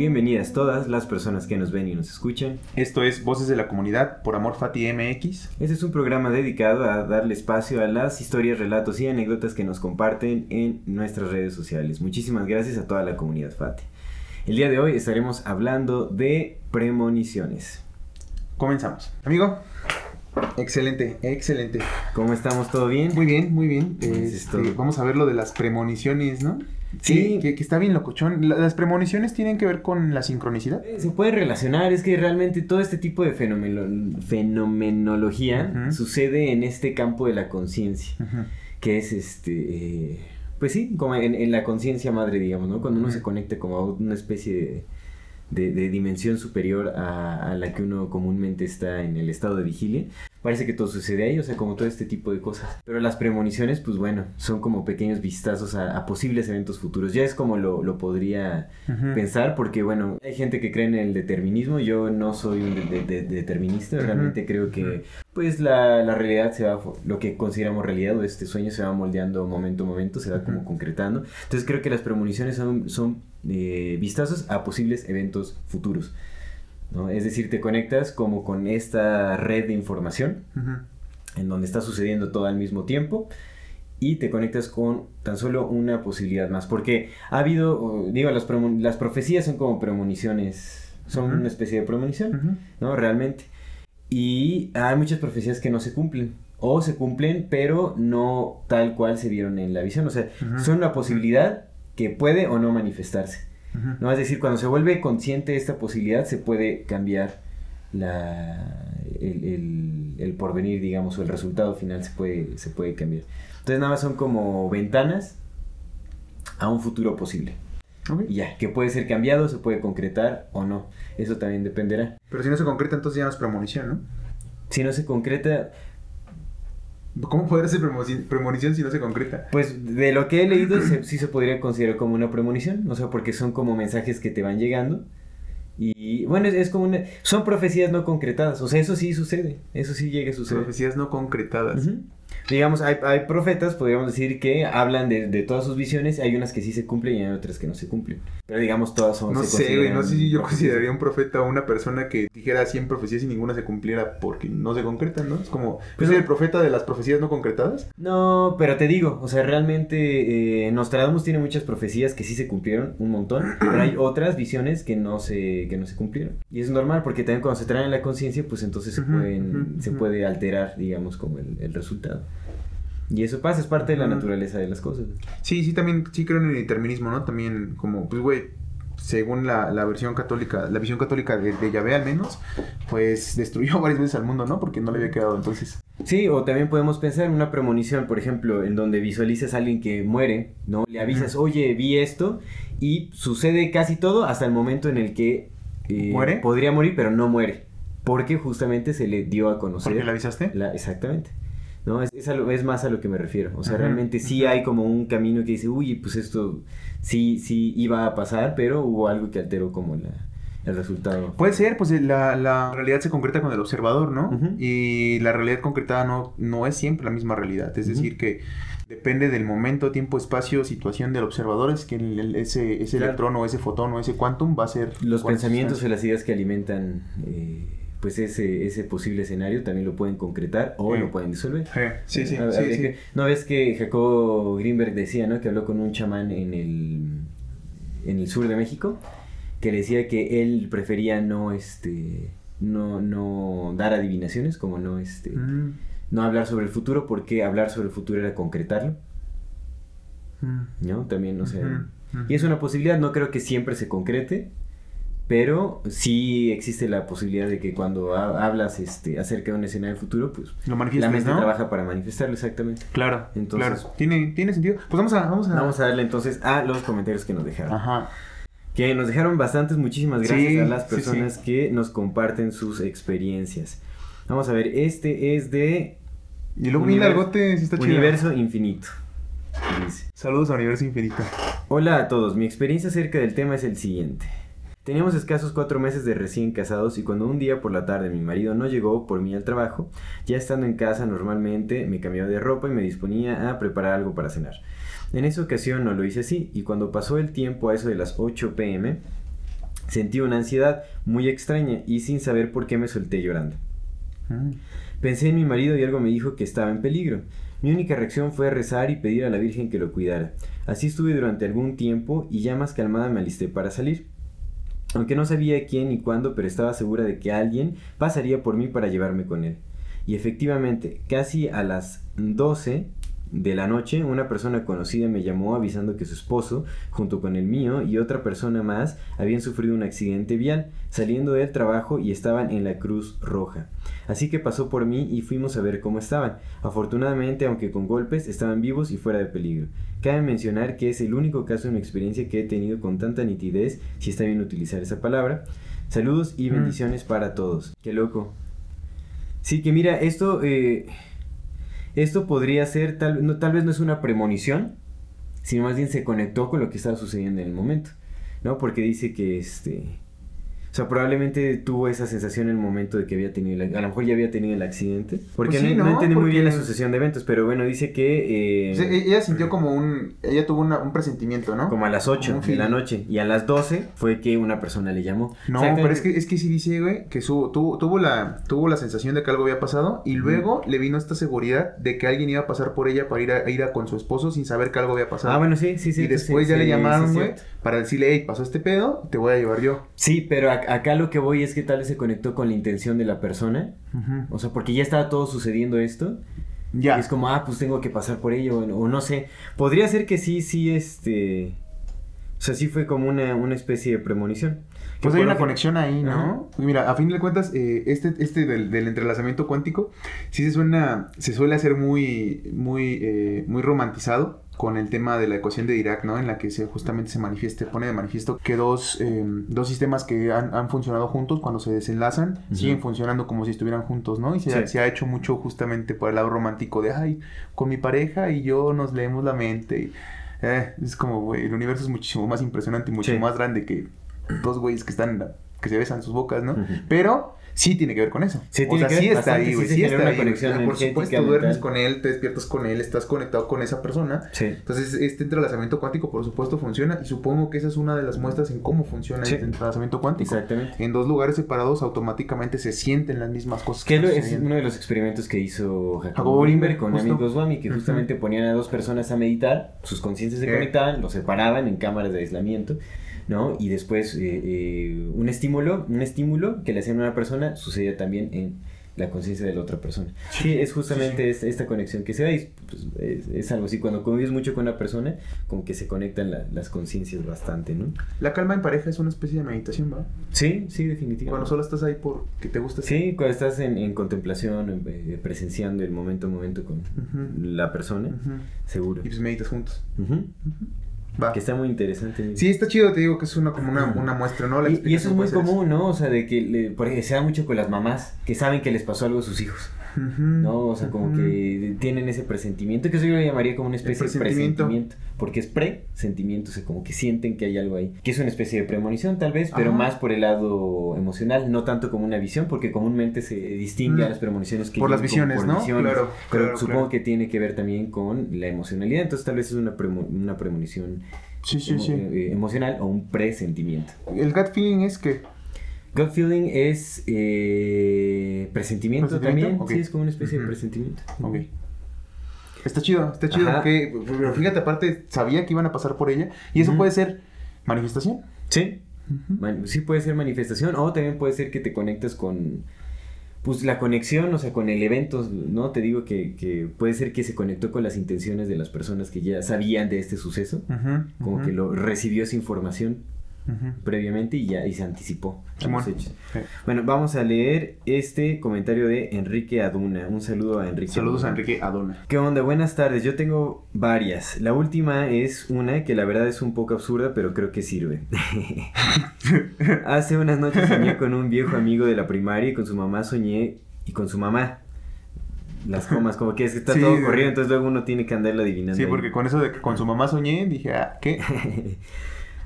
Bienvenidas todas las personas que nos ven y nos escuchan. Esto es Voces de la Comunidad por Amor Fati MX. Este es un programa dedicado a darle espacio a las historias, relatos y anécdotas que nos comparten en nuestras redes sociales. Muchísimas gracias a toda la comunidad Fati. El día de hoy estaremos hablando de premoniciones. Comenzamos. Amigo, excelente, excelente. ¿Cómo estamos? ¿Todo bien? Muy bien, muy bien. Eso es Este, vamos a ver lo de las premoniciones, ¿no? Sí. Que, está bien locochón. La- Las premoniciones tienen que ver con la sincronicidad. Eh, Se puede relacionar, es que realmente todo este tipo de fenomeno- fenomenología sucede en este campo de la conciencia. Que es este eh, pues sí como en, en la conciencia madre digamos no cuando uno se conecta como a una especie de, de- de dimensión superior a, a la que uno comúnmente está en el estado de vigilia. Parece que todo sucede ahí o sea como todo este tipo de cosas. Pero las premoniciones pues bueno son como pequeños vistazos a, a posibles eventos futuros. Ya es como lo, lo podría pensar porque bueno hay gente que cree en el determinismo. Yo no soy un de- de- de- determinista. Realmente creo que pues la, la realidad se va lo que consideramos realidad o este sueño se va moldeando momento a momento se va como concretando. Entonces creo que las premoniciones son, son eh, vistazos a posibles eventos futuros ¿no? es decir te conectas como con esta red de información en donde está sucediendo todo al mismo tiempo y te conectas con tan solo una posibilidad más. Porque ha habido, digo, las, las profecías son como premoniciones, son una especie de premonición. ¿no? Realmente. Y hay muchas profecías que no se cumplen. O se cumplen, pero no tal cual se vieron en la visión. O sea, son una posibilidad que puede o no manifestarse. Ujú. ¿no? Es decir, cuando se vuelve consciente esta posibilidad, se puede cambiar la, el, el- el porvenir, digamos, o el resultado final se puede, se puede cambiar. Entonces nada más son como ventanas a un futuro posible. Y ya, que puede ser cambiado, se puede concretar o no. Eso también dependerá. Pero si no se concreta, entonces ya no es premonición, ¿no? Si no se concreta, ¿Cómo podría ser premonición, si no se concreta? pues de lo que he leído se- sí se podría considerar como una premonición. O sea, porque son como mensajes que te van llegando. Y bueno, es, es como una... Son profecías no concretadas. O sea, eso sí sucede. Eso sí llega a suceder. Profecías no concretadas. Ujú. Digamos, hay, hay profetas, podríamos decir, que hablan de, de todas sus visiones. Hay unas que sí se cumplen y hay otras que no se cumplen. Pero digamos, todas son. No sé, güey, no sé si yo consideraría un profeta o una persona que dijera 100 profecías y ninguna se cumpliera porque no se concretan, ¿no? Es como, ¿yo Pero- soy el profeta de las profecías no concretadas? No, pero te digo, o sea, realmente eh, Nostradamus tiene muchas profecías que sí se cumplieron, un montón, pero hay otras visiones que no se, que no se cumplieron. Y es normal, porque también cuando se traen en la conciencia, pues entonces se, pueden, se puede alterar, digamos, como el, el resultado. Y eso pasa, es parte de la naturaleza de las cosas. Sí, sí, también, sí creo en el determinismo, ¿no? También como, pues, güey, según la, la versión católica, la visión católica de, de Yahvé al menos, pues destruyó varias veces al mundo, ¿no? Porque no le había quedado entonces. Sí, o también podemos pensar en una premonición, por ejemplo, en donde visualizas a alguien que muere, ¿no? Le avisas, oye, vi esto, y sucede casi todo hasta el momento en el que eh, ¿Muere? podría morir, pero no muere. Porque justamente se le dio a conocer. ¿Por qué la avisaste? la- exactamente. ¿No? Es, es, a lo- es más a lo que me refiero. O sea, realmente sí hay como un camino que dice, uy, pues esto sí, sí iba a pasar, pero hubo algo que alteró como la, el resultado. Puede ser, pues la, la realidad se concreta con el observador, ¿no? Y la realidad concretada no, no es siempre la misma realidad. Es decir, que depende del momento, tiempo, espacio, situación del observador. Es que el- el- ese, ese Claro. electrón o ese fotón o ese quantum va a ser... Los pensamientos o las ideas que alimentan eh, pues ese, ese posible escenario también lo pueden concretar o Sí. lo pueden disolver. Sí, sí, sí, ¿No ves que Jacobo Greenberg decía, ¿no? Que habló con un chamán en el, en el sur de México, que decía que él prefería no, este, no, no dar adivinaciones, como no, este, Mm, no hablar sobre el futuro, porque hablar sobre el futuro era concretarlo, mm, ¿no? También, o sea... ujú, ujú. Y es una posibilidad, no creo que siempre se concrete, pero sí existe la posibilidad de que cuando ha- hablas este, acerca de un escenario futuro, pues Lo la mente ¿no? trabaja para manifestarlo exactamente. Claro, Entonces- claro. Tiene, tiene sentido. Pues vamos a... Vamos a... Vamos a darle entonces a los comentarios que nos dejaron. Ajá. Que nos dejaron bastantes, muchísimas gracias Sí, a las sí, personas que nos comparten sus experiencias. Vamos a ver, este es de Y luego bien Universo- largote, sí está chido. Universo Infinito. Dice. Saludos a Universo Infinito. Hola a todos, mi experiencia acerca del tema es el siguiente. Teníamos escasos cuatro meses de recién casados y cuando un día por la tarde mi marido no llegó por mí al trabajo, ya estando en casa normalmente me cambiaba de ropa y me disponía a preparar algo para cenar. En esa ocasión no lo hice así y cuando pasó el tiempo a eso de las 8 pm, sentí una ansiedad muy extraña y sin saber por qué me solté llorando. Mm. Pensé en mi marido y algo me dijo que estaba en peligro. Mi única reacción fue rezar y pedir a la Virgen que lo cuidara. Así estuve durante algún tiempo y ya más calmada me alisté para salir. Aunque no sabía quién ni cuándo, pero estaba segura de que alguien pasaría por mí para llevarme con él. Y efectivamente, casi a las 12 de la noche, una persona conocida me llamó avisando que su esposo, junto con el mío y otra persona más, habían sufrido un accidente vial, saliendo del trabajo y estaban en la Cruz Roja. Así que pasó por mí y fuimos a ver cómo estaban. Afortunadamente, aunque con golpes, estaban vivos y fuera de peligro. Cabe mencionar que es el único caso en mi experiencia que he tenido con tanta nitidez, si está bien utilizar esa palabra. Saludos y Mm. bendiciones para todos. Qué loco. Sí, que mira, esto, eh, esto podría ser, tal, no, tal vez no es una premonición, sino más bien se conectó con lo que estaba sucediendo en el momento, ¿no? Porque dice que este... O sea, probablemente tuvo esa sensación en el momento de que había tenido, el- a lo mejor ya había tenido el accidente. Porque Pues sí, no, no entendí muy bien la sucesión de eventos, pero bueno, dice que... eh, Sí, ella sintió como un... Ella tuvo una- un presentimiento, ¿no? como a las 8 Como un de la noche. Y a las 12 fue que una persona le llamó. No, pero es que, es que sí dice, güey, que su, tuvo, tuvo, la, tuvo la sensación de que algo había pasado y luego le vino esta seguridad de que alguien iba a pasar por ella para ir a, ir a con su esposo sin saber que algo había pasado. Ah, bueno, sí, sí, sí. y después sí, ya le llamaron, güey, para decirle, hey, pasó este pedo, te voy a llevar yo. Sí, pero ac- acá lo que voy es que tal vez se conectó con la intención de la persona. O sea, porque ya estaba todo sucediendo esto. Ya. Y es como, ah, pues tengo que pasar por ello. O, o no sé. Podría ser que sí, sí, este. O sea, sí fue como una, una especie de premonición. Pues hay una conexión ahí, ¿no? Mira, a fin de cuentas, eh, este, este del, del entrelazamiento cuántico sí se suena, se suele hacer muy, muy, eh, muy romantizado con el tema de la ecuación de Dirac, ¿no? En la que se justamente se manifieste, pone de manifiesto que dos, eh, dos sistemas que han, han funcionado juntos cuando se desenlazan siguen funcionando como si estuvieran juntos, ¿no? Y se, ha- Sí. se ha hecho mucho justamente por el lado romántico de, ay, con mi pareja y yo nos leemos la mente. y, eh, es como, güey, el universo es muchísimo más impresionante y mucho Sí. más grande que dos güeyes que están, que se besan sus bocas, ¿no? Ujú. Pero sí tiene que ver con eso. Sí o sea, sí está ahí, güey, sí sí está ahí. conexión Por supuesto, duermes con él, te despiertas con él, estás conectado con esa persona. Sí. Entonces, este entrelazamiento cuántico, por supuesto, funciona y supongo que esa es una de las muestras en cómo funciona Sí. este entrelazamiento cuántico. Exactamente. En dos lugares separados automáticamente se sienten las mismas cosas. Que es uno de los experimentos que hizo Jacobo Greenberg, con justo. Amit Goswami, que justamente ponían a dos personas a meditar, sus conciencias se conectaban, los separaban en cámaras de aislamiento, ¿no? Y después eh, eh, un estímulo, un estímulo que le hacían a una persona sucedía también en la conciencia de la otra persona. Sí, es justamente Esta, esta conexión que se da y pues, es, es algo así, cuando convives mucho con una persona, como que se conectan la- las conciencias bastante, ¿no? La calma en pareja es una especie de meditación, ¿va? Sí, sí, definitivamente. Cuando solo estás ahí porque te gusta. Sí, cuando estás en, en contemplación, en- eh, presenciando el momento a momento con la persona, seguro. Y pues meditas juntos. Ujú. Va. Que está muy interesante. Sí, está chido, te digo que es una como una, una muestra, ¿no? La Y, y eso es muy común, ¿no? O sea, de que, le- por ejemplo, se da mucho con las mamás que saben que les pasó algo a sus hijos, ¿no? O sea, como que tienen ese presentimiento, que eso yo lo llamaría como una especie de presentimiento. porque es pre-sentimiento, o sea, como que sienten que hay algo ahí, que es una especie de premonición tal vez, pero Ajá. más por el lado emocional, no tanto como una visión, porque comúnmente se distingue Mm. a las premoniciones que Por las visiones, ¿no? Claro, pero claro, supongo claro. que tiene que ver también con la emocionalidad, entonces tal vez es una, premo- una premonición Sí, sí, emo- sí. eh, emocional o un presentimiento. El gut feeling es que. Gut feeling es eh, presentimiento, ¿Presentimiento? también, sí, es como una especie de presentimiento. Ok. Está chido, está chido. Ajá. Que, pero fíjate, aparte, sabía que iban a pasar por ella. Y eso puede ser manifestación. Sí, sí puede ser manifestación o también puede ser que te conectes con pues la conexión, o sea, con el evento, ¿no? Te digo que, que puede ser que se conectó con las intenciones de las personas que ya sabían de este suceso, como que lo recibió esa información previamente y ya y se anticipó a Simón. los hechos. Sí. Bueno, vamos a leer este comentario de Enrique Aduna. Un saludo a Enrique. Saludos a Aduna. Enrique Adona. ¿Qué onda? Buenas tardes. Yo tengo varias. La última es una que la verdad es un poco absurda, pero creo que sirve. Hace unas noches soñé con un viejo amigo de la primaria y con su mamá soñé y con su mamá. Las comas, como que es que está Sí, todo corrido, entonces luego uno tiene que andarlo adivinando. Sí, ahí. porque con eso de que con su mamá soñé, dije, ah, ¿qué?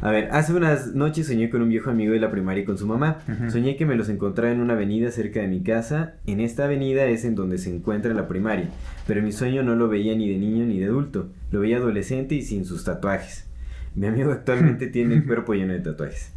A ver, hace unas noches soñé con un viejo amigo de la primaria y con su mamá. Ujú. Soñé que me los encontraba en una avenida cerca de mi casa. En esta avenida es en donde se encuentra la primaria. Pero en mi sueño no lo veía ni de niño ni de adulto. Lo veía adolescente y sin sus tatuajes. Mi amigo actualmente tiene el cuerpo lleno de tatuajes.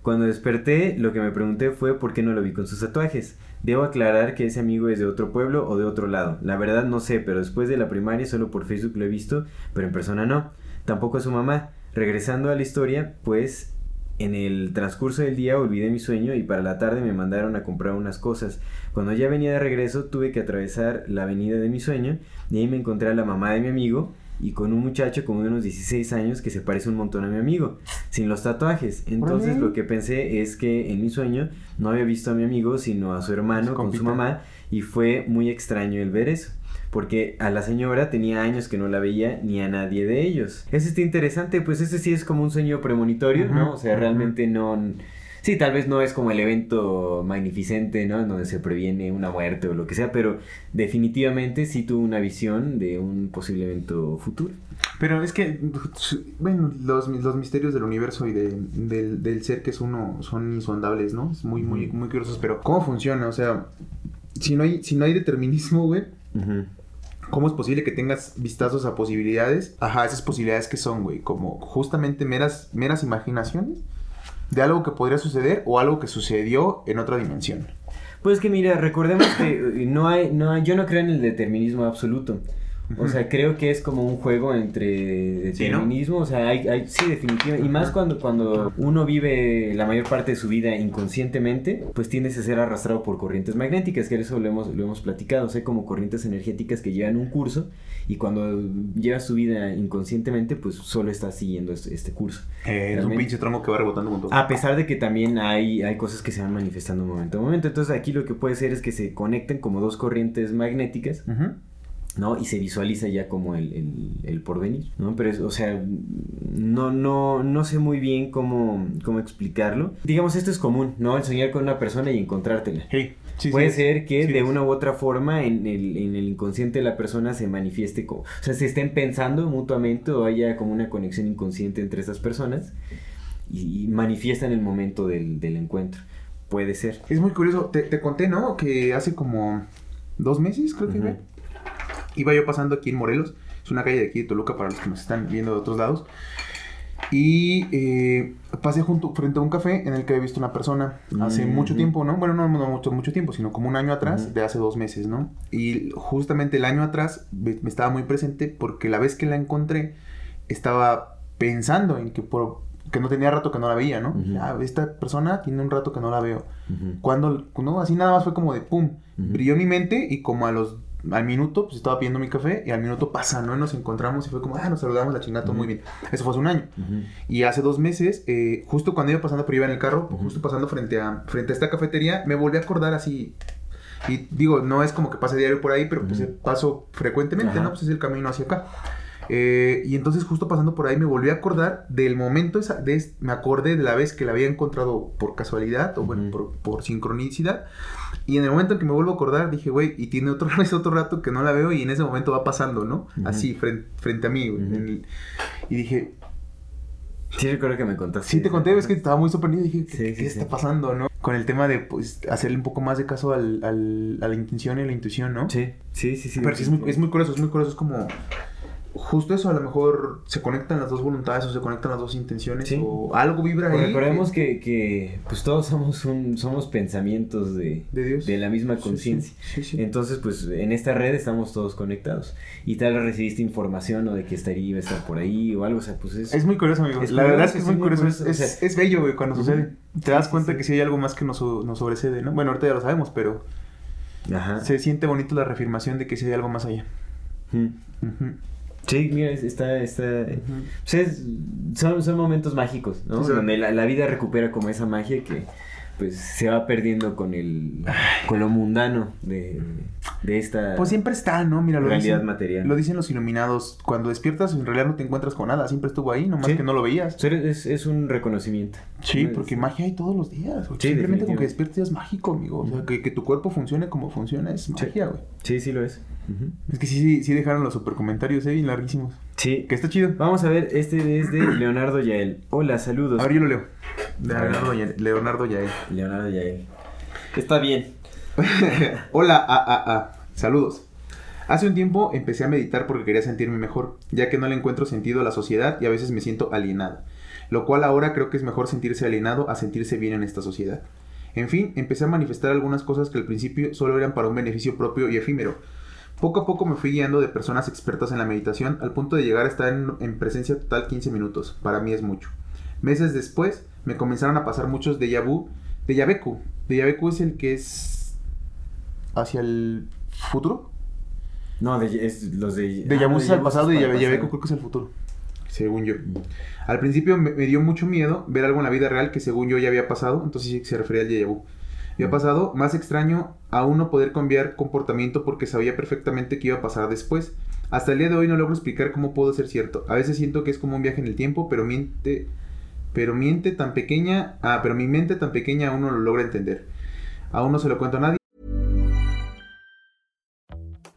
Cuando desperté, lo que me pregunté fue por qué no lo vi con sus tatuajes. Debo aclarar que ese amigo es de otro pueblo o de otro lado. La verdad no sé, pero después de la primaria solo por Facebook lo he visto, pero en persona no. Tampoco a su mamá. Regresando a la historia, pues en el transcurso del día olvidé mi sueño y para la tarde me mandaron a comprar unas cosas. Cuando ya venía de regreso tuve que atravesar la avenida de mi sueño y ahí me encontré a la mamá de mi amigo y con un muchacho como de unos 16 años que se parece un montón a mi amigo, sin los tatuajes. Entonces lo que pensé es que en mi sueño no había visto a mi amigo sino a su hermano con su mamá y fue muy extraño el ver eso. Porque a la señora tenía años que no la veía ni a nadie de ellos. Eso está interesante, pues ese sí es como un sueño premonitorio, ¿no? O sea, realmente no... Sí, tal vez no es como el evento magnificente, ¿no? En donde se previene una muerte o lo que sea, pero definitivamente sí tuvo una visión de un posible evento futuro. Pero es que, bueno, los, los misterios del universo y de- del, del ser que es uno son insondables, ¿no? Es muy, muy, muy curiosos. Pero, ¿cómo funciona? O sea, si no hay, si no hay determinismo, güey, Ujú. ¿Cómo es posible que tengas vistazos a posibilidades? Ajá, esas posibilidades que son, güey, como justamente meras, meras imaginaciones de algo que podría suceder o algo que sucedió en otra dimensión. Pues que mira, recordemos que eh, no hay, no hay- yo no creo en el determinismo absoluto. O sea, creo que es como un juego entre Sí, ¿no? determinismo, o sea, hay, hay- sí, definitivamente. Y más cuando, cuando uno vive la mayor parte de su vida inconscientemente, pues tiendes a ser arrastrado por corrientes magnéticas, que eso lo hemos, lo hemos platicado, o sea, como corrientes energéticas que llevan un curso y cuando llevas tu vida inconscientemente, pues solo estás siguiendo este, este curso. Eh, es un pinche tronco que va rebotando con todo. A pesar de que también hay, hay cosas que se van manifestando momento a momento. Entonces aquí lo que puede ser es que se conecten como dos corrientes magnéticas, Ujú. ¿No? Y se visualiza ya como el, el, el porvenir, ¿no? Pero, es, o sea, no, no, no sé muy bien cómo, cómo explicarlo. Digamos, esto es común, ¿no? El soñar con una persona y encontrártela. Hey, sí, Puede sí. ser que Sí, de una u otra forma en el, en el inconsciente de la persona se manifieste como... O sea, se estén pensando mutuamente o haya como una conexión inconsciente entre estas personas y, y manifiestan el momento del, del encuentro. Puede ser. Es muy curioso. Te, te conté, ¿no? Que hace como dos meses, creo que fue, iba yo pasando aquí en Morelos. Es una calle de aquí de Toluca para los que nos están viendo de otros lados. Y eh, pasé junto, frente a un café en el que había visto una persona hace Mm, mucho ujú. tiempo, ¿no? Bueno, no, no mucho, mucho tiempo, sino como un año atrás, Ujú. de hace dos meses, ¿no? Y justamente el año atrás me, me estaba muy presente porque la vez que la encontré estaba pensando en que por que no tenía rato que no la veía, ¿no? Ujú. Ah, esta persona tiene un rato que no la veo. Cuando, no, así nada más fue como de pum, brilló mi mente y como a los, al minuto, pues estaba pidiendo mi café y al minuto pasa, ¿no? Y nos encontramos y fue como, ah, nos saludamos la chingada, todo Ujú. muy bien. Eso fue hace un año. Y hace dos meses, eh, justo cuando iba pasando, pero iba en el carro, justo pasando frente a, frente a esta cafetería, me volví a acordar así. Y digo, no es como que pase diario por ahí, pero pues paso frecuentemente. ¿no? Pues es el camino hacia acá. Eh, y entonces justo pasando por ahí me volví a acordar del momento, esa, de, me acordé de la vez que la había encontrado por casualidad o bueno, Ujú. por, por sincronicidad. Y en el momento en que me vuelvo a acordar dije, güey, y tiene otro, es otro rato que no la veo y en ese momento va pasando, ¿no? Ujú. Así, frente, frente a mí. Ujú. en el- y dije, Sí, recuerdo que me contaste. Sí, te conté, es que estaba muy sorprendido. Dije, ¿qué, Sí, qué sí, está sí. pasando, no? Con el tema de, pues, hacerle un poco más de caso al, al- a la intención y a la intuición, ¿no? Sí, sí, sí. sí Pero sí, es muy, es muy curioso, es muy curioso. Es como, justo eso, a lo mejor se conectan las dos voluntades o se conectan las dos intenciones Sí. o algo vibra ahí. recordemos que, que pues todos somos un, somos pensamientos de, De Dios. de la misma conciencia. Sí, sí. Entonces, pues en esta red estamos todos conectados. Y tal vez recibiste información o de que estaría iba a estar por ahí o algo, o sea, pues es... Es muy curioso, amigo. Es la curioso, verdad es que es muy muy curioso. Es, curioso, o sea- es bello, güey, cuando Ujú. sucede. Te das cuenta que sí hay algo más que nos, nos sobrecede, ¿no? Bueno, ahorita ya lo sabemos, pero Ajá. se siente bonito la reafirmación de que sí hay algo más allá. Mm. Ujú. Sí, mira, es- está, está, pues es- son, son momentos mágicos, ¿no? Sí, Donde la, la vida recupera como esa magia que, pues, se va perdiendo con el, con lo mundano de, de esta Pues siempre está, ¿no? Mira, lo realidad dicen, material. lo dicen los iluminados. Cuando despiertas, en realidad no te encuentras con nada. Siempre estuvo ahí, nomás Sí. que no lo veías. Es, es un reconocimiento. Sí, No es- porque magia hay todos los días. Sí, Simplemente con que despiertes es mágico, amigo. O sea, que, que tu cuerpo funcione como funciona es magia, güey. Sí, sí lo es. Es que sí, sí, sí dejaron los super comentarios, eh, bien larguísimos. Sí. Que está chido. Vamos a ver, este es de Leonardo Yael. Hola, saludos. A ver, yo lo leo. Leonardo, Leonardo Yael. Leonardo Yael. Está bien. Hola, a, a, a. Saludos. Hace un tiempo empecé a meditar porque quería sentirme mejor, ya que no le encuentro sentido a la sociedad y a veces me siento alienado. Lo cual ahora creo que es mejor sentirse alienado a sentirse bien en esta sociedad. En fin, empecé a manifestar algunas cosas que al principio solo eran para un beneficio propio y efímero. Poco a poco me fui guiando de personas expertas en la meditación al punto de llegar a estar en, en presencia total 15 minutos. Para mí es mucho. Meses después me comenzaron a pasar muchos déjà vu. Déjà vu. Déjà vu es el que es hacia el futuro. No, de, es los de... Vu Ah, es al pasado y pasado. creo que es el futuro. Según yo. Al principio me, me dio mucho miedo ver algo en la vida real que según yo ya había pasado, entonces sí se refería al vu. Había pasado, más extraño aún no poder cambiar comportamiento porque sabía perfectamente qué iba a pasar después. Hasta el día de hoy no logro explicar cómo pudo ser cierto. A veces siento que es como un viaje en el tiempo, pero miente, pero miente tan pequeña, ah, pero mi mente tan pequeña aún no lo logra entender. Aún no se lo cuento a nadie.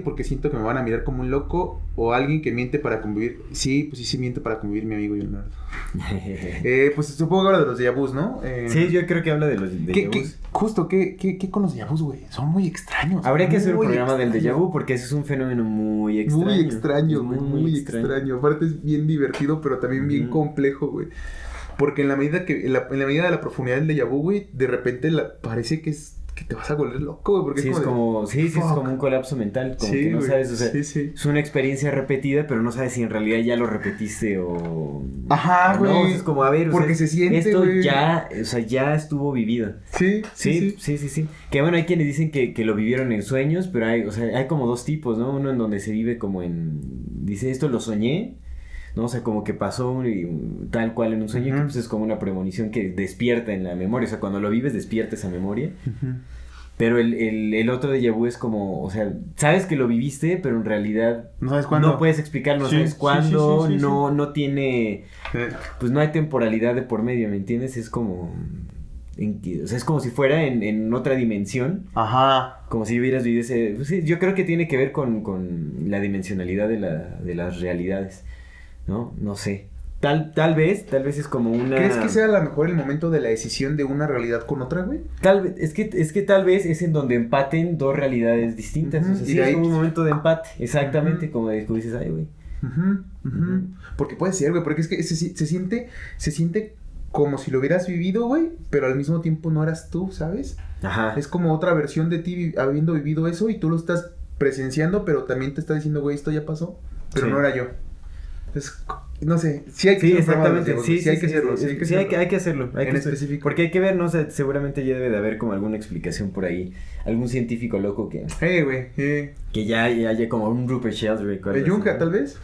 Porque siento que me van a mirar como un loco o alguien que miente para convivir. Sí, pues sí, sí miente para convivir mi amigo Leonardo. Eh, pues supongo que habla de los vus, ¿no? Eh, sí, yo creo que habla de los déjà ¿qué- qué- vus. justo, ¿qué, qué, qué con los vus, güey? Son muy extraños. Habría que hacer un muy programa del déjà porque ese es un fenómeno muy extraño. Muy extraño, güey, muy, extraño. Aparte es bien divertido, pero también bien complejo, güey. Porque en la medida que, en la, en la medida de la profundidad del déjà vu, güey, de repente la- parece que es que te vas a volver loco, güey. Porque Sí, es es como, de- como, sí, sí, es como un colapso mental, como Sí, que no güey, sabes, o sea, sí, sí. es una experiencia repetida, pero no sabes si en realidad ya lo repetiste o... Ajá, o no, güey. es como, a ver, o Porque sea, se siente, esto güey. ya, o sea, ya estuvo vivido. Sí, sí, Sí, sí. sí, sí, sí. Que bueno, hay quienes dicen que, que lo vivieron en sueños, pero hay, o sea, hay como dos tipos, ¿no? Uno en donde se vive como en... Dice, esto lo soñé, ¿no? O sea, como que pasó y tal cual en un sueño, que Ujú. pues es como una premonición que despierta en la memoria. O sea, cuando lo vives, despierta esa memoria. Pero el, el, el otro de vu es como, o sea, sabes que lo viviste, pero en realidad No sabes cuándo. no puedes explicarlo, no Sí, sabes cuándo, sí, sí, sí, no, no tiene, pues no hay temporalidad de por medio, ¿me entiendes? Es como, en que- o sea, es como si fuera en, en otra dimensión, Ajá. como si hubieras vivido ese, pues sí, yo creo que tiene que ver con, con la dimensionalidad de, la, de las realidades, ¿no? No sé. Tal, tal vez, tal vez es como una... ¿Crees que sea a lo mejor el momento de la decisión de una realidad con otra, güey? Tal vez, es que, es que tal vez es en donde empaten dos realidades distintas. Ujú, O sea, sí, es ahí- como un momento de empate. Exactamente, como de dices, ay, güey. Porque puede ser, güey, porque es que se, se siente, se siente como si lo hubieras vivido, güey, pero al mismo tiempo no eras tú, ¿sabes? Ajá. Es como otra versión de ti vi- habiendo vivido eso y tú lo estás presenciando, pero también te está diciendo, güey, esto ya pasó, pero Sí. no era yo. Es, no sé, sí hay que Sí, exactamente. Sí, sí, hay que hacerlo, sí, hay que sí, hay que, hacerlo. hay que hacerlo. hay En que- específico. Porque hay que ver, no sé, seguramente ya debe de haber como alguna explicación por ahí. Algún científico loco que, Eh, güey, que ya ya haya como un Rupert Sheldrake. o así. tal vez.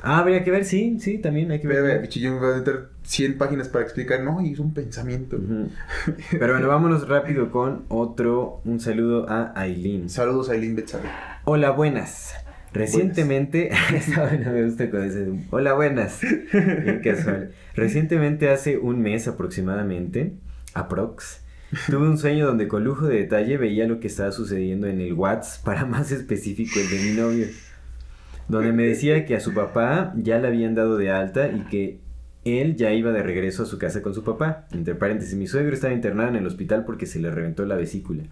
Ah, habría que ver, sí, sí, también hay que Ve, ve, ver. pinche Jung va a meter 100 páginas para explicar, no, y es un pensamiento. Pero bueno, vámonos rápido con otro, un saludo a Aileen. Saludos a Eileen Betsabe. Hola, buenas. Recientemente, me gusta hola buenas, bien casual. Recientemente, hace un mes aproximadamente, aprox, tuve un sueño donde con lujo de detalle veía lo que estaba sucediendo en el WhatsApp, para más específico el de mi novio, donde me decía que a su papá ya le habían dado de alta y que él ya iba de regreso a su casa con su papá. Entre paréntesis, mi suegro estaba internado en el hospital porque se le reventó la vesícula.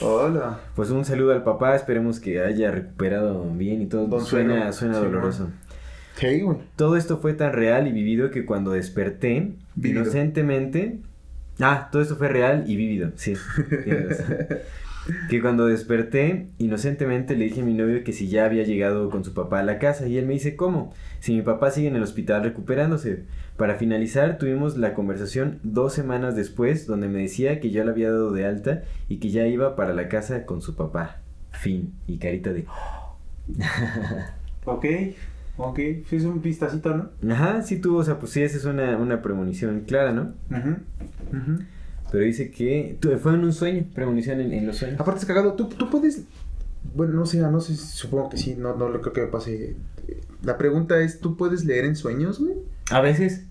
Hola. Pues un saludo al papá, esperemos que haya recuperado bien y todo. Don suena suena Sí, doloroso. Todo esto fue tan real y vivido que cuando desperté, Vivido. inocentemente... Ah, todo esto fue real y vivido, sí. que cuando desperté, inocentemente le dije a mi novio que si ya había llegado con su papá a la casa y él me dice, ¿cómo? Si mi papá sigue en el hospital recuperándose. Para finalizar, tuvimos la conversación dos semanas después donde me decía que yo le había dado de alta y que ya iba para la casa con su papá. Fin. Y carita de... Ok, ok. Sí, es un pistacito, ¿no? Ajá, sí tuvo, o sea, pues sí, esa es una, una premonición clara, ¿no? Ujú, ujú. Pero dice que fue en un sueño, premonición en, en los sueños. Aparte es cagado, tú, tú puedes... Bueno, no sé, no sé, supongo que sí, no, no lo creo que me pase. La pregunta es, ¿tú puedes leer en sueños, güey? A veces,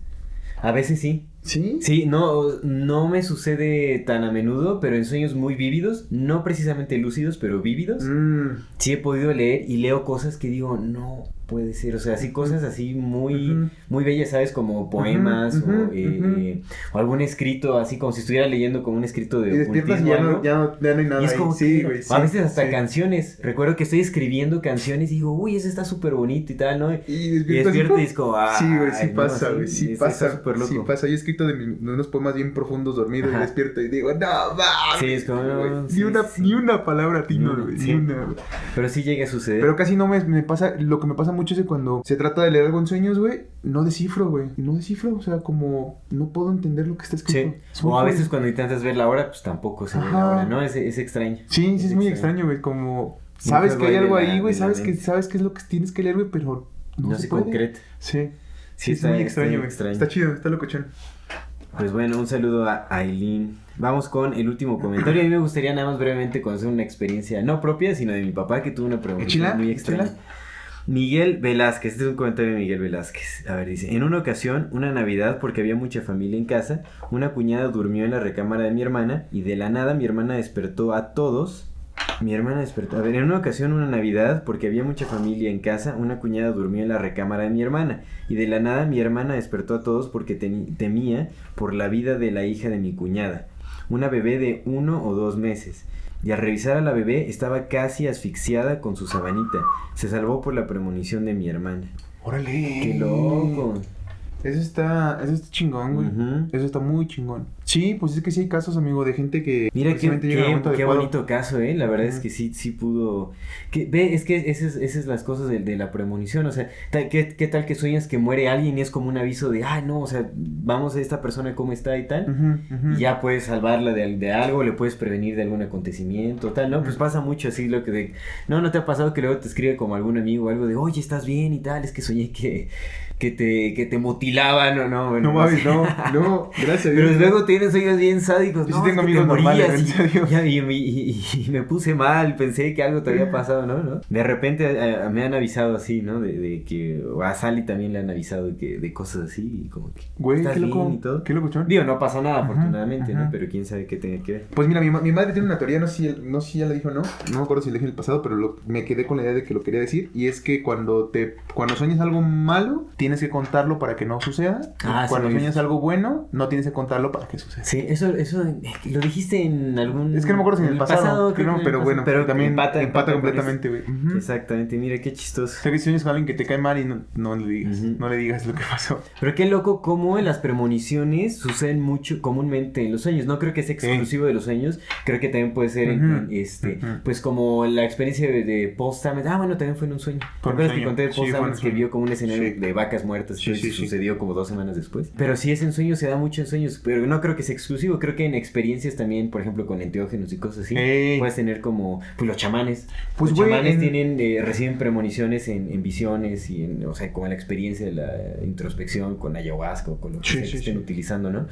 a veces sí. ¿Sí? Sí, no, no me sucede tan a menudo, pero en sueños muy vívidos, no precisamente lúcidos, pero vívidos, Mm, sí he podido leer y leo cosas que digo, no puede ser, o sea, así cosas así muy, muy bellas, ¿sabes? Como poemas o, eh, o algún escrito, así como si estuviera leyendo como un escrito de y despiertas ya no, ya, no, ya no hay nada Y es ahí. como sí, que- güey. o sí, a veces hasta sí. canciones. Recuerdo que estoy escribiendo canciones y digo, uy, ese está súper bonito y tal, ¿no? Y Y despiertas y es como, Sí, güey, sí "Ay, no, pasa, sí, güey, sí pasa. loco". Sí pasa. Yo he escrito de, mi- unos poemas bien profundos dormidos y despierto y digo, no, mames. Sí, es como, no, ni, una, ni una palabra tino, No, güey, ni una. Pero sí llega a suceder. Pero casi no me, me pasa, lo que me pasa mucho es que cuando se trata de leer algo en sueños, güey, no descifro, güey, no descifro, o sea, como no puedo entender lo que está escrito. O a cool. veces cuando intentas ver la hora, pues tampoco se ve la hora, ¿no? Es, es extraño. Sí, sí, es muy extraño, güey, como sabes que hay algo la- ahí, güey, sabes que sabes qué es lo que tienes que leer, güey, pero no, No, se, se puede. concreta. Sí. Sí, Sí, es está- muy está extraño, güey. extraño. Está chido, está locochón. Pues bueno, un saludo a Aileen. Vamos con el último comentario. A mí me gustaría nada más brevemente conocer una experiencia no propia, sino de mi papá que tuvo una pregunta muy extraña. Miguel Velázquez, este es un comentario de Miguel Velázquez. A ver, dice, en una ocasión, una Navidad, porque había mucha familia en casa, una cuñada durmió en la recámara de mi hermana y de la nada mi hermana despertó a todos. Mi hermana despertó. A ver, en una ocasión, una Navidad, porque había mucha familia en casa, una cuñada durmió en la recámara de mi hermana y de la nada mi hermana despertó a todos porque temía por la vida de la hija de mi cuñada, una bebé de uno o dos meses. Y al revisar a la bebé estaba casi asfixiada con su sabanita. Se salvó por la premonición de mi hermana. Órale. ¡Qué loco! Eso está, eso está chingón, güey. Eso está muy chingón. Sí, pues es que sí hay casos, amigo, de gente que Mira qué, qué, qué bonito caso, ¿eh? La verdad es que sí, sí pudo... Que, ve, es que esas, esas las cosas de, de la premonición, o sea, ¿qué, qué tal que sueñas que muere alguien y es como un aviso de, ah, no, o sea, vamos a esta persona cómo está y tal? Y ya puedes salvarla de, de algo, le puedes prevenir de algún acontecimiento, tal, ¿no? Pues pasa mucho así lo que de... No, ¿no te ha pasado que luego te escribe como algún amigo o algo de, oye, ¿estás bien y tal? Es que soñé que, que, te, que te mutilaban o no, bueno, No mames, no, no, gracias Pero Dios. luego tienes sueños bien sádicos. Yo sí no, tengo amigos normales, morías en serio. y, y, y- y- me puse mal, pensé que algo te había pasado, ¿no? ¿No? De repente eh, me han avisado así, ¿no? De, de que a Sally también le han avisado que, de cosas así y como que... Güey, ¿estás qué loco, y todo? qué locochón. Digo, no pasa nada afortunadamente, ajá. ¿no? Pero quién sabe qué tenga que ver. Pues mira, mi, mi madre tiene una teoría, no sé, si, no sé si ya la dijo o no, no me acuerdo si la dije en el pasado, pero lo- me quedé con la idea de que lo quería decir, y es que cuando te cuando sueñas algo malo, tienes que contarlo para que no suceda, Ah, sí cuando he sueñas algo bueno, no tienes que contarlo para que suceda. Sí, eso, eso lo dijiste en algún... Es que no me acuerdo si en el pasado, creo creo, el pero pasado, bueno, pero también empata, empata, empata completamente, güey. eso. Ujú. Exactamente, mira qué chistoso. O sea, que si con alguien que te cae mal y no, no le digas, Ujú. no le digas lo que pasó. Pero qué loco cómo las premoniciones suceden mucho comúnmente en los sueños. No creo que sea exclusivo de los sueños. Creo que también puede ser en, Ujú, en, este, pues como la experiencia de, de Paul Stamets. Ah, bueno, también fue en un sueño. ¿Te acuerdas que conté de Paul Sí, que vio como un escenario Sí. de vacas muertas? Sí, sí. sucedió como dos semanas después. Pero sí es en sueños, se da mucho en sueños. Pero no creo que sea exclusivo. Creo que en experiencias también, por ejemplo, con enteógenos y cosas así, Ey. puedes tener como, pues los chamanes. Pues, los chamanes en- tienen, eh, reciben premoniciones en, en visiones y en, o sea, como en la experiencia de la introspección con ayahuasca o con lo que Sí, sea que sí, estén sí. utilizando, ¿no?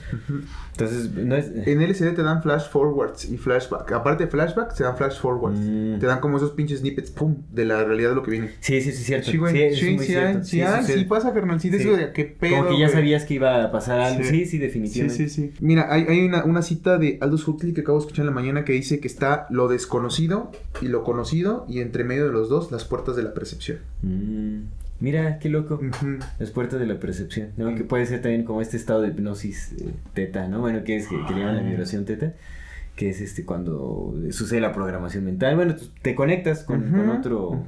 Entonces, no es... En LCD te dan flash forwards y flashback. Aparte de flashback, te dan flash forwards. Mm. Te dan como esos pinches snippets, pum, de la realidad de lo que viene. Sí, sí, sí, es cierto. Sí, güey. es Sí, sí, sí, sí pasa, carnal. Sí, Sí. eso de qué pedo. Como que ya sabías que iba a pasar algo. Sí, Sí. sí, Sí, definitivamente. sí, sí. Mira, hay, hay una, una cita de Aldous Huxley que acabo de escuchar en la mañana que dice que está lo desconocido y lo conocido y entre medio de los dos las puertas de la percepción. Mm, Mira, qué loco. Las puertas de la percepción, ¿no? Que puede ser también como este estado de hipnosis eh, teta, ¿no? Bueno, que es que, que le llaman la vibración teta, que es este cuando sucede la programación mental. Bueno, te conectas con, otro...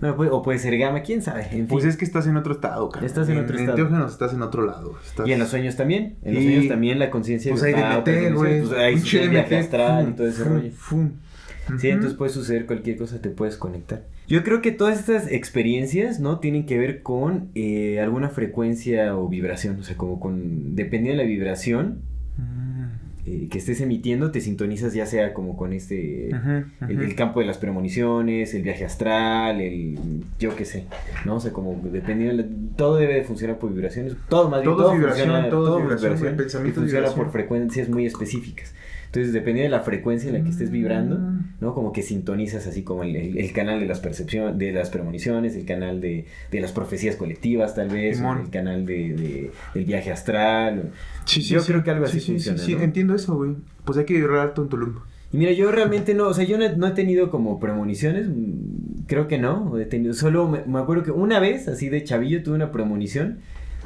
Bueno, puede- o puede ser gamma, quién sabe. En fin. Pues es que estás en otro estado, carnal. Estás en otro estado. enteógenos estás en otro lado. Estás... Y en los sueños también. En los Y- sueños también la conciencia Pues hay DMT, güey. dimensiones, pues el viaje astral y todo ese fum, rollo. fum. Sí, entonces puede suceder cualquier cosa, te puedes conectar. Yo creo que todas estas experiencias, ¿no? Tienen que ver con eh, alguna frecuencia o vibración, o sea, como con, dependiendo de la vibración Mm. Eh, que estés emitiendo, te sintonizas ya sea como con este, el, campo de las premoniciones, el viaje astral, el, yo qué sé, ¿no? O sea, como dependiendo, todo debe de funcionar por vibraciones, todo más bien, Todo todo vibración, funciona, todo todo vibración, pensamiento funciona vibración. por frecuencias muy específicas. Entonces, dependiendo de la frecuencia en la que estés vibrando, Mm. ¿no? Como que sintonizas así como el, el- el canal de las percepciones, de las premoniciones, el canal de, de las profecías colectivas, tal vez, o el canal de, de- del viaje astral. o- Sí, sí, Yo sí. creo que algo así Sí, sí, funciona, Sí, sí, ¿no? entiendo eso, güey. Pues hay que vibrar alto en Tulum. Y mira, yo realmente no, o sea, yo no, he- no he tenido como premoniciones, mm, creo que no, he tenido, solo me, me acuerdo que una vez, así de chavillo, tuve una premonición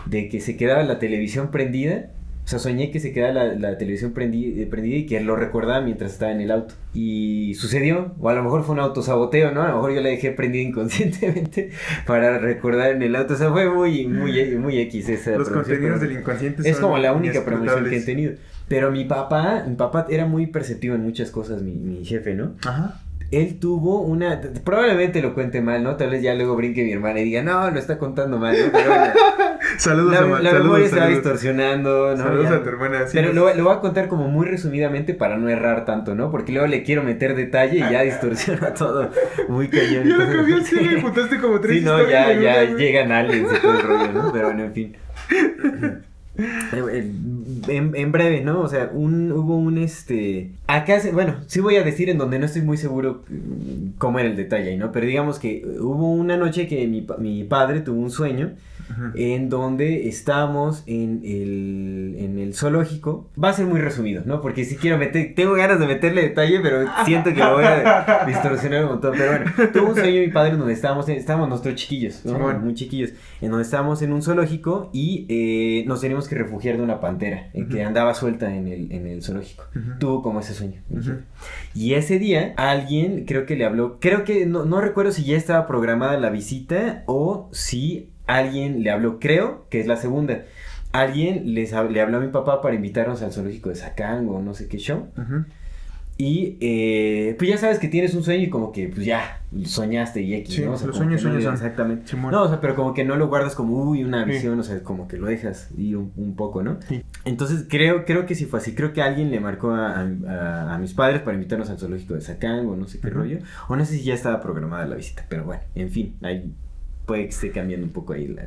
de que se quedaba la televisión prendida, o sea, soñé que se quedaba la, la televisión prendi- eh, prendida y que lo recordaba mientras estaba en el auto. Y sucedió, o a lo mejor fue un autosaboteo, ¿no? A lo mejor yo la dejé prendida inconscientemente para recordar en el auto, o sea, fue muy, muy, muy X esa Los contenidos del inconsciente es son como la única premonición que he tenido. Pero mi papá, mi papá era muy perceptivo en muchas cosas, mi, mi jefe, ¿no? Ajá. Él tuvo una, probablemente lo cuente mal, ¿no? Tal vez ya luego brinque mi hermana y diga, no, lo está contando mal, ¿no? Pero bueno, Saludos la, a la memoria se va distorsionando, ¿no? Saludos Ya- a tu hermana. sí, Pero lo, lo voy a contar como muy resumidamente para no errar tanto, ¿no? Porque luego le quiero meter detalle y ya distorsiona todo muy cañón. Ya lo entonces- cambió, sí, me contaste como tres Sí, no, ya, ya llegan aliens y todo el rollo, ¿no? Pero bueno, en fin. En, en breve, ¿no? O sea, un, hubo un este. Acá, bueno, sí voy a decir en donde no estoy muy seguro mm, cómo era el detalle ¿no? Pero digamos que hubo una noche que mi, mi padre tuvo un sueño en donde estábamos en el, en el zoológico. Va a ser muy resumido, ¿no? Porque si quiero meter, tengo ganas de meterle detalle, pero siento que lo voy a distorsionar un montón. Pero bueno, tuvo un sueño mi padre en donde estábamos, estábamos nosotros chiquillos, ¿no? Simón. muy chiquillos, en donde estábamos en un zoológico y eh, nos teníamos que refugiar de una pantera eh, que Ujú. andaba suelta en el, en el zoológico. Ujú. Tuvo como ese sueño. Y ese día alguien creo que le habló, creo que no, no recuerdo si ya estaba programada la visita o si alguien le habló, creo que es la segunda. Alguien les, le habló a mi papá para invitarnos al zoológico de Sacán o no sé qué show. Y eh, pues ya sabes que tienes un sueño y como que pues ya soñaste y X, Sí, ¿no? O los sueños, no sueños. Exactamente. Simón. No, o sea, pero como que no lo guardas como, uy, una Sí. visión, o sea, como que lo dejas ir un, un poco, ¿no? Sí. Entonces creo, creo que sí fue así. Creo que alguien le marcó a, a- a mis padres para invitarnos al zoológico de Sacán o no sé qué rollo. O no sé si ya estaba programada la visita, pero bueno, en fin, ahí puede que esté cambiando un poco ahí la.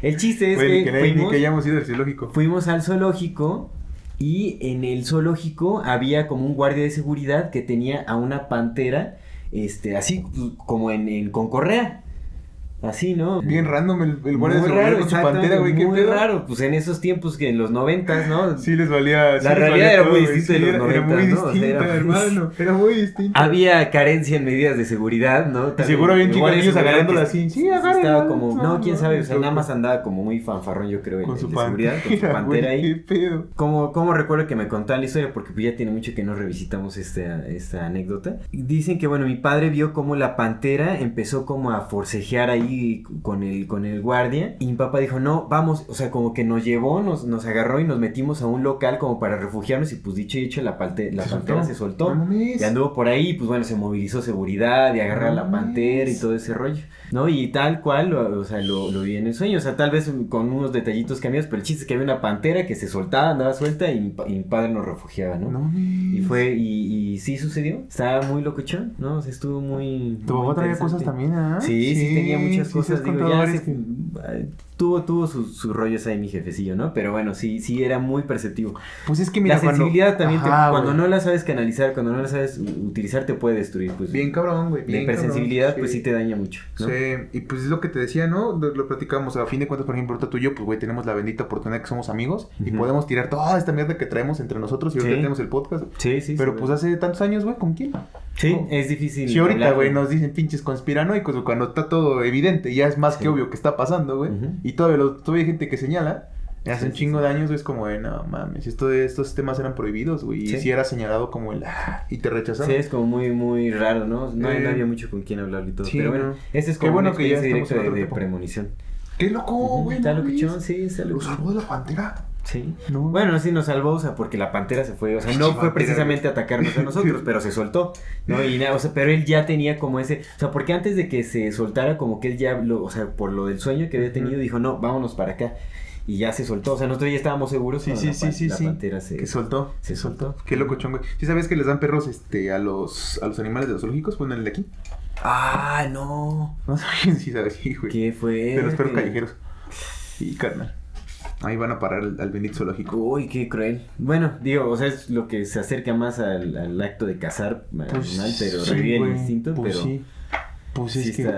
El chiste es que, que, fuimos, que hayamos ido al zoológico. fuimos al zoológico y en el zoológico había como un guardia de seguridad que tenía a una pantera, este, así como en, en con correa. Así, ¿no? Bien random el, el guardia de Muy seguridad raro, con su pantera, güey. ¿Qué Muy pedo? raro, pues en esos tiempos que en los noventas, ¿no? Sí les valía. sí La les realidad valía era todo, muy distinta sí, de los era, era muy 90, ¿no? O sea, distinta, era muy hermano. Era muy distinta. Había carencia en medidas de seguridad, ¿no? También, seguro había un de igual niños agarrándola así. Sí, Estaba agárrenla. como, no, quién sabe, o sea, no, nada más andaba como muy fanfarrón, yo creo, Con el su de seguridad, con su pantera, ahí. ¿Qué pedo? Como, como recuerdo que me contaban la historia, porque pues ya tiene mucho que no revisitamos esta, esta anécdota. Dicen que, bueno, mi padre vio como la pantera empezó como a forcejear ahí ahí con el, con el guardia. Y mi papá dijo, no, vamos, o sea, como que nos llevó, nos, nos agarró y nos metimos a un local como para refugiarnos. Y pues dicho y hecho, la, palte- la Se pantera soltó. se soltó. No y anduvo por ahí, pues bueno, se movilizó seguridad y agarrar a la pantera y todo ese rollo. ¿No? Y tal cual, lo- o sea, lo, lo vi en el sueño. O sea, tal vez con unos detallitos cambiados, pero el chiste es que había una pantera que se soltaba, andaba suelta y mi, pa- y mi padre nos refugiaba, ¿no? Y fue, y, y sí sucedió. Estaba muy locochón, ¿no? O sea, estuvo muy. Tu papá traía cosas también, ¿ah? Sí, sí, tenía muchas cosas. digo, ya se- tuvo, tuvo sus, sus rollos ahí mi jefecillo, ¿no? Pero bueno, sí, sí era muy perceptivo. Pues es que mira, la cuando- sensibilidad también, te- cuando no la sabes canalizar, cuando no la sabes utilizar, te puede destruir. Pues, Bien cabrón, güey. La hipersensibilidad, cabrón, pues sí te daña mucho. ¿no? Sí, y pues es lo que te decía, ¿no? Lo, lo platicamos, a fin de cuentas, por ejemplo, ahorita tú y yo, pues güey, tenemos la bendita oportunidad que somos amigos y podemos tirar toda esta mierda que traemos entre nosotros y ahorita Sí. tenemos el podcast. Sí, sí. Pero sí, pues hace tantos años, güey, ¿con quién? Sí, ¿no? es difícil. Si ahorita, güey, nos dicen pinches conspiranoicos cuando está todo evidente, ya es más que obvio que está pasando, güey. Y todavía, lo- todavía hay gente que señala. Hace Sí, un chingo sí. de años, es como, no mames, esto estos temas eran prohibidos, güey. Y si era señalado como el, ah, y te rechazaban. Sí, es como muy, muy raro, ¿no? No, Eh, no había mucho con quien hablar y todo. sí, pero bueno, no. ese es Qué como bueno una que ya directa de, de premonición. ¡Qué loco, güey! Está no locochón, mames. sí, está Lo locochón. salvó de la pantera. Sí. No. Bueno, sí nos salvó, o sea, porque la pantera se fue, o sea, no fue precisamente a atacarnos a nosotros, pero se soltó, ¿no? Y nada, o sea, pero él ya tenía como ese, o sea, porque antes de que se soltara, como que él ya, lo, o sea, por lo del sueño que había tenido, dijo, no, vámonos para acá. Y ya se soltó, o sea, nosotros ya estábamos seguros, Sí, sí, la, sí, sí, la sí. pantera se... Que soltó. se soltó. Qué locochón, güey. ¿Sí sabes que les dan perros este, a los a los animales de los zoológicos? Bueno, el de aquí. Ah, no. No sabes si sabes, sí, güey. ¿Qué fue? De los perros callejeros. Y carnal. Ahí van a parar al, al bendito zoológico. Uy, qué cruel. Bueno, digo, o sea, es lo que se acerca más al, al acto de cazar al animal, pero Pues sí, revive el instinto, Pues pero sí. Pues sí es que.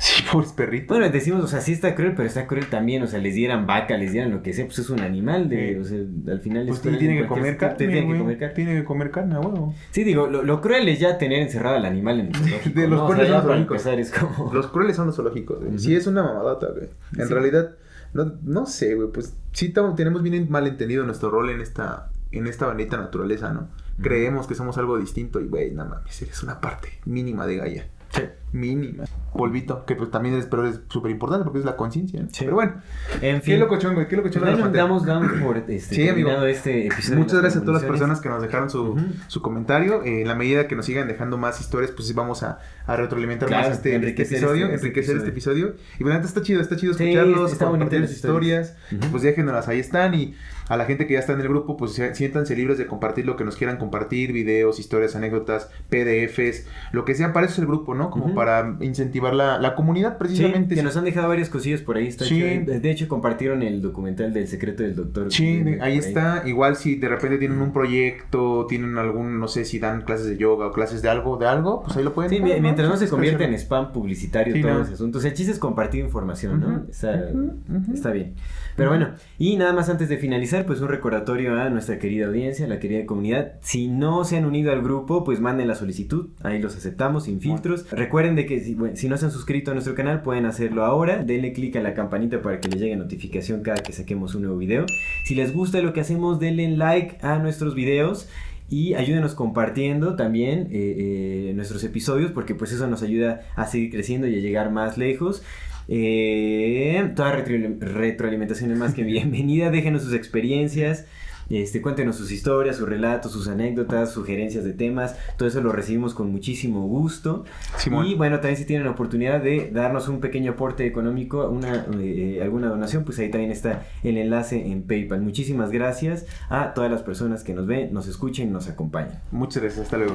Sí, pobres perritos. Bueno, decimos, o sea, sí está cruel, pero está cruel también, o sea, les dieran vaca, les dieran lo que sea, pues es un animal, de, Sí. o sea, al final Pues es cruel tiene en que comer carne. tiene que comer carne. Tiene que comer carne, huevo. Sí, digo, lo, lo cruel es ya tener encerrado al animal en el zoológico, De los ¿no? O sea, crueles zoológicos. empezar como... Los crueles son los zoológicos. Sí, es una mamadota, güey. En Sí. realidad, no, no sé, güey. Pues sí tenemos bien malentendido nuestro rol en esta, en esta bendita naturaleza, ¿no? Creemos que somos algo distinto y, güey, nada mames, eres una parte mínima de Gaia. Sí. Mínima. Polvito, que pues también es, pero es súper importante porque es la conciencia. ¿no? Sí. Pero bueno, En fin. qué locochón, güey, qué locochón Pues de la bueno, damos, damos por este, Sí, amigo. este episodio. Muchas gracias a todas las personas que nos dejaron su, su comentario. Eh, en la medida que nos sigan dejando más historias, pues vamos a, a retroalimentar Claro, más este, este episodio, este- este enriquecer este episodio. Y bueno, está chido, está chido Sí, escucharlos, está bonita compartir las historias. Ujú. Pues déjenlas, ahí están. Y a la gente que ya está en el grupo, pues si- siéntanse libres de compartir lo que nos quieran compartir, videos, historias, anécdotas, PDFs, lo que sea. Para eso es el grupo, ¿no? Como. Para incentivar la, la comunidad, Sí, precisamente. que nos han dejado varias cosillas por ahí. Está Sí. chido. De hecho, compartieron el documental del secreto del doctor. Sí, ahí está. Igual si de repente tienen un proyecto, tienen algún, no sé si dan clases de yoga o clases de algo, de algo, pues ahí lo pueden Sí, mientras no se convierta en spam publicitario Sí, todo no. ese asunto. O sea, el chiste es compartir información, ¿no? Está, ujú, ujú. está bien. Pero bueno, y nada más antes de finalizar, pues un recordatorio a nuestra querida audiencia, la querida comunidad. Si no se han unido al grupo, pues manden la solicitud. Ahí los aceptamos sin filtros. Recuerden de que si, no se han suscrito a nuestro canal, pueden hacerlo ahora. Denle clic a la campanita para que les llegue notificación cada que saquemos un nuevo video. Si les gusta lo que hacemos, denle like a nuestros videos. Y ayúdenos compartiendo también eh, eh, nuestros episodios porque pues eso nos ayuda a seguir creciendo y a llegar más lejos. Eh, toda retro- retroalimentación es más que bienvenida. Déjenos sus experiencias. Este, cuéntenos sus historias, sus relatos, sus anécdotas, sugerencias de temas. Todo eso lo recibimos con muchísimo gusto. Simón. Y bueno, también si tienen la oportunidad de darnos un pequeño aporte económico, una, eh, alguna donación, pues ahí también está el enlace en PayPal. Muchísimas gracias a todas las personas que nos ven, nos escuchen y nos acompañan. Muchas gracias, hasta luego.